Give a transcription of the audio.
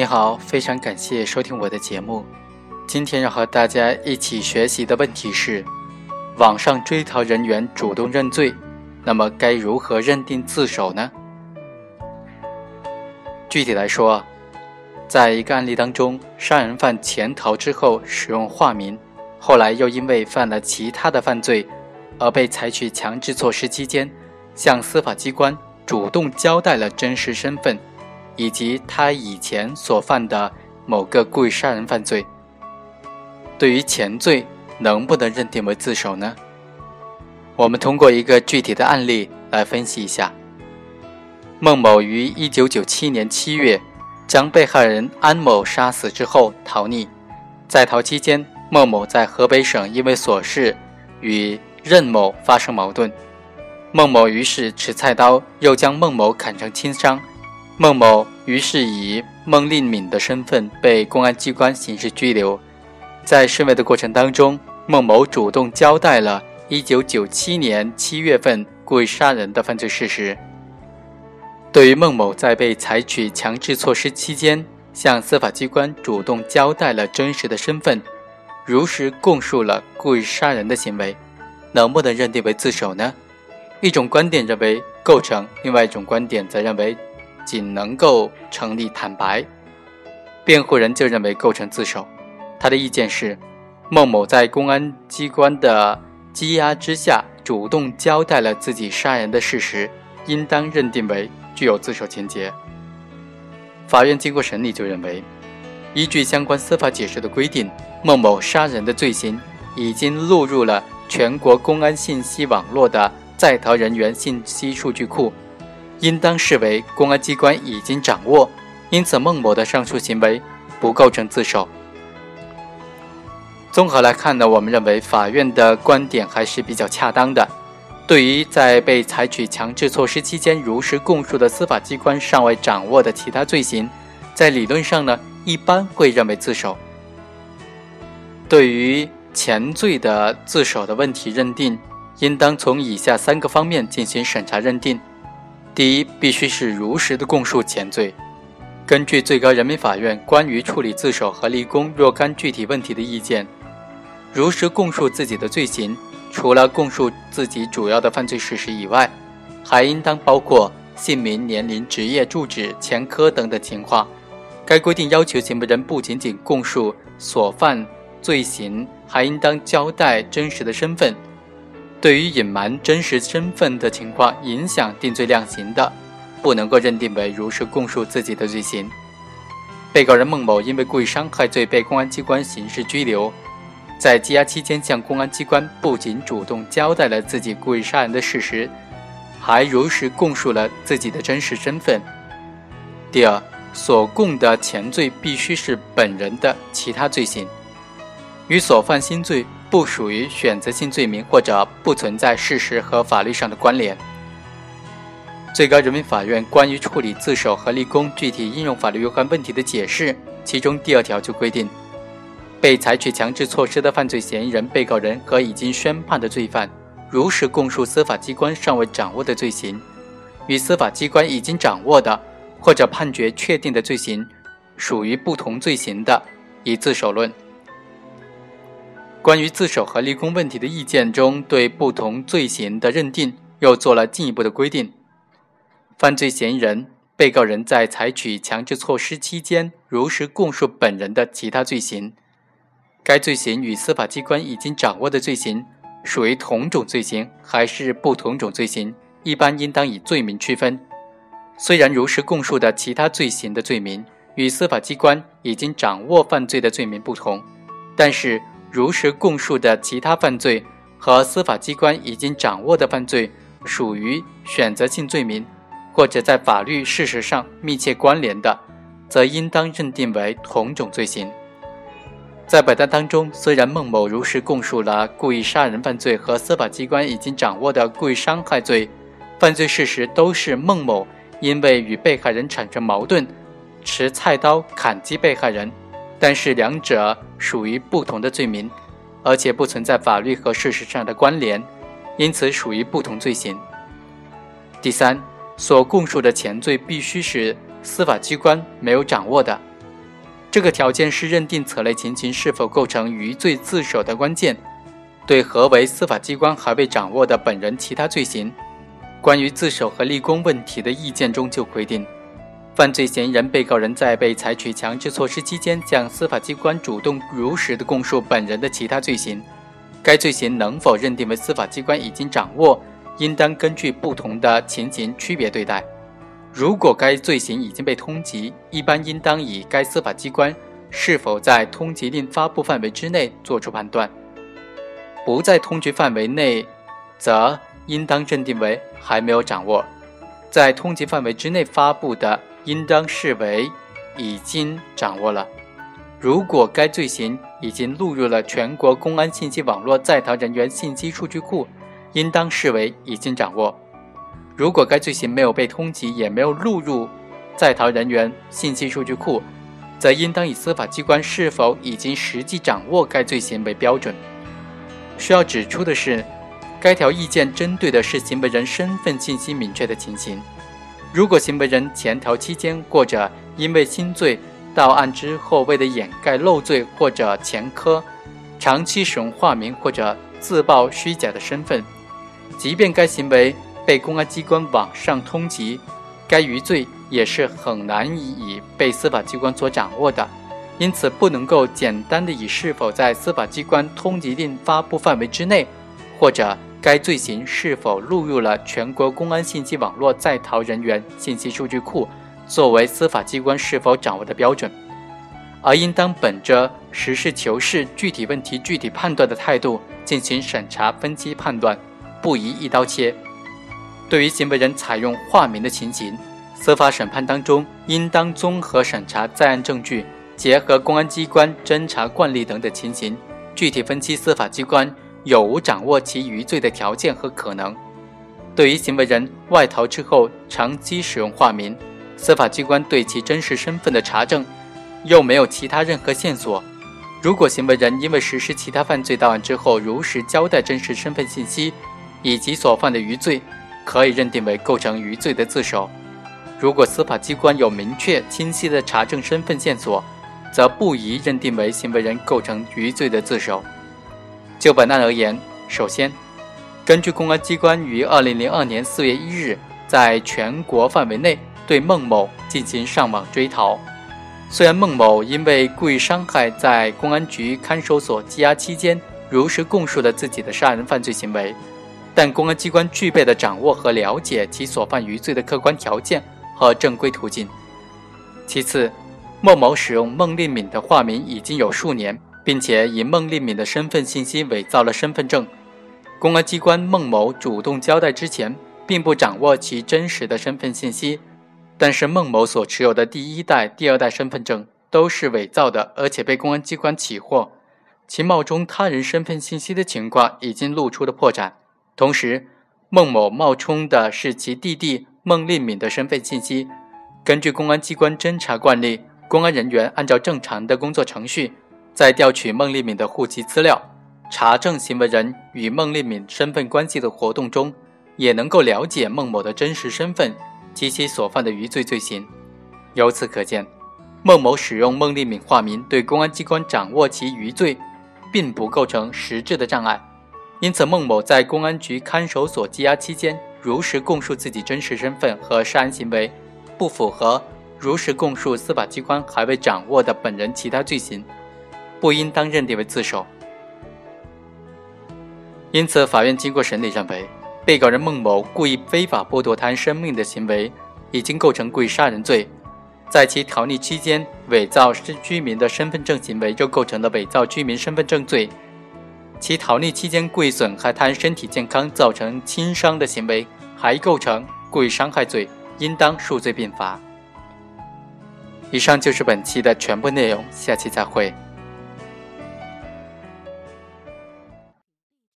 你好，非常感谢收听我的节目。今天要和大家一起学习的问题是：网上追逃人员主动认罪，那么该如何认定自首呢？具体来说，在一个案例当中，杀人犯潜逃之后使用化名，后来又因为犯了其他的犯罪而被采取强制措施期间，向司法机关主动交代了真实身份。以及他以前所犯的某个故意杀人犯罪，对于前罪能不能认定为自首呢？我们通过一个具体的案例来分析一下。孟某于一九九七年七月将被害人安某杀死之后逃匿，在逃期间，孟某在河北省因为琐事与任某发生矛盾，孟某于是持菜刀又将孟某砍成轻伤。孟某于是以孟令敏的身份被公安机关刑事拘留。在审问的过程当中，孟某主动交代了1997年7月份故意杀人的犯罪事实。对于孟某在被采取强制措施期间向司法机关主动交代了真实的身份，如实供述了故意杀人的行为，能不能认定为自首呢？一种观点认为构成，另外一种观点则认为。仅能够成立坦白，辩护人就认为构成自首。他的意见是，孟某在公安机关的羁押之下，主动交代了自己杀人的事实，应当认定为具有自首情节。法院经过审理就认为，依据相关司法解释的规定，孟某杀人的罪行已经录入了全国公安信息网络的在逃人员信息数据库。应当视为公安机关已经掌握，因此孟某的上述行为不构成自首。综合来看呢，我们认为法院的观点还是比较恰当的。对于在被采取强制措施期间如实供述的司法机关尚未掌握的其他罪行，在理论上呢，一般会认为自首。对于前罪的自首的问题认定，应当从以下三个方面进行审查认定。第一，必须是如实的供述前罪。根据最高人民法院关于处理自首和立功若干具体问题的意见，如实供述自己的罪行，除了供述自己主要的犯罪事实以外，还应当包括姓名、年龄、职业、住址、前科等等情况。该规定要求行为人不仅仅供述所犯罪行，还应当交代真实的身份。对于隐瞒真实身份的情况影响定罪量刑的，不能够认定为如实供述自己的罪行。被告人孟某因为故意伤害罪被公安机关刑事拘留，在羁押期间向公安机关不仅主动交代了自己故意杀人的事实，还如实供述了自己的真实身份。第二，所供的前罪必须是本人的其他罪行，与所犯新罪。不属于选择性罪名或者不存在事实和法律上的关联。最高人民法院关于处理自首和立功具体应用法律有关问题的解释，其中第二条就规定，被采取强制措施的犯罪嫌疑人、被告人和已经宣判的罪犯，如实供述司法机关尚未掌握的罪行，与司法机关已经掌握的或者判决确定的罪行属于不同罪行的，以自首论。关于自首和立功问题的意见中，对不同罪行的认定又做了进一步的规定。犯罪嫌疑人、被告人在采取强制措施期间，如实供述本人的其他罪行，该罪行与司法机关已经掌握的罪行属于同种罪行还是不同种罪行，一般应当以罪名区分。虽然如实供述的其他罪行的罪名与司法机关已经掌握犯罪的罪名不同，但是。如实供述的其他犯罪和司法机关已经掌握的犯罪属于选择性罪名，或者在法律事实上密切关联的，则应当认定为同种罪行。在本案当中，虽然孟某如实供述了故意杀人犯罪和司法机关已经掌握的故意伤害罪犯罪事实都是孟某因为与被害人产生矛盾，持菜刀砍击被害人。但是两者属于不同的罪名，而且不存在法律和事实上的关联，因此属于不同罪行。第三，所供述的前罪必须是司法机关没有掌握的，这个条件是认定此类情形是否构成余罪自首的关键。对何为司法机关还未掌握的本人其他罪行，关于自首和立功问题的意见中就规定，犯罪嫌疑人、被告人在被采取强制措施期间，向司法机关主动如实的供述本人的其他罪行，该罪行能否认定为司法机关已经掌握，应当根据不同的情形区别对待。如果该罪行已经被通缉，一般应当以该司法机关是否在通缉令发布范围之内作出判断。不在通缉范围内，则应当认定为还没有掌握；在通缉范围之内发布的，应当视为已经掌握了。如果该罪行已经录入了全国公安信息网络在逃人员信息数据库，应当视为已经掌握。如果该罪行没有被通缉，也没有录入在逃人员信息数据库，则应当以司法机关是否已经实际掌握该罪行为标准。需要指出的是，该条意见针对的是行为人身份信息明确的情形。如果行为人潜逃期间，或者因为新罪到案之后，为了掩盖漏罪或者前科，长期使用化名或者自曝虚假的身份，即便该行为被公安机关网上通缉，该余罪也是很难以被司法机关所掌握的。因此，不能够简单的以是否在司法机关通缉令发布范围之内，或者该罪行是否录入了全国公安信息网络在逃人员信息数据库，作为司法机关是否掌握的标准，而应当本着实事求是、具体问题具体判断的态度进行审查、分析、判断，不宜一刀切。对于行为人采用化名的情形，司法审判当中应当综合审查在案证据。结合公安机关侦查惯例等的情形，具体分析司法机关有无掌握其余罪的条件和可能。对于行为人外逃之后长期使用化名，司法机关对其真实身份的查证又没有其他任何线索。如果行为人因为实施其他犯罪到案之后如实交代真实身份信息以及所犯的余罪，可以认定为构成余罪的自首。如果司法机关有明确清晰的查证身份线索，则不宜认定为行为人构成余罪的自首。就本案而言，首先，根据公安机关于二零零二年四月一日在全国范围内对孟某进行上网追逃，虽然孟某因为故意伤害在公安局看守所羁押期间如实供述了自己的杀人犯罪行为，但公安机关具备了掌握和了解其所犯余罪的客观条件和正规途径。其次，孟某使用孟丽敏的化名已经有数年，并且以孟丽敏的身份信息伪造了身份证。公安机关孟某主动交代之前，并不掌握其真实的身份信息，但是孟某所持有的第一代、第二代身份证都是伪造的，而且被公安机关起获，其冒充他人身份信息的情况已经露出了破绽。同时，孟某冒充的是其弟弟孟丽敏的身份信息。根据公安机关侦查惯例。公安人员按照正常的工作程序，在调取孟丽敏的户籍资料、查证行为人与孟丽敏身份关系的活动中，也能够了解孟某的真实身份及其所犯的余罪罪行。由此可见，孟某使用孟丽敏化名对公安机关掌握其余罪，并不构成实质的障碍。因此，孟某在公安局看守所羁押期间，如实供述自己真实身份和涉案行为，不符合。如实供述司法机关还未掌握的本人其他罪行，不应当认定为自首。因此，法院经过审理认为，被告人孟某故意非法剥夺他人生命的行为已经构成故意杀人罪，在其逃匿期间伪造居民的身份证行为又构成了伪造居民身份证罪，其逃匿期间故意损害他人身体健康造成轻伤的行为还构成故意伤害罪，应当数罪并罚。以上就是本期的全部内容，下期再会。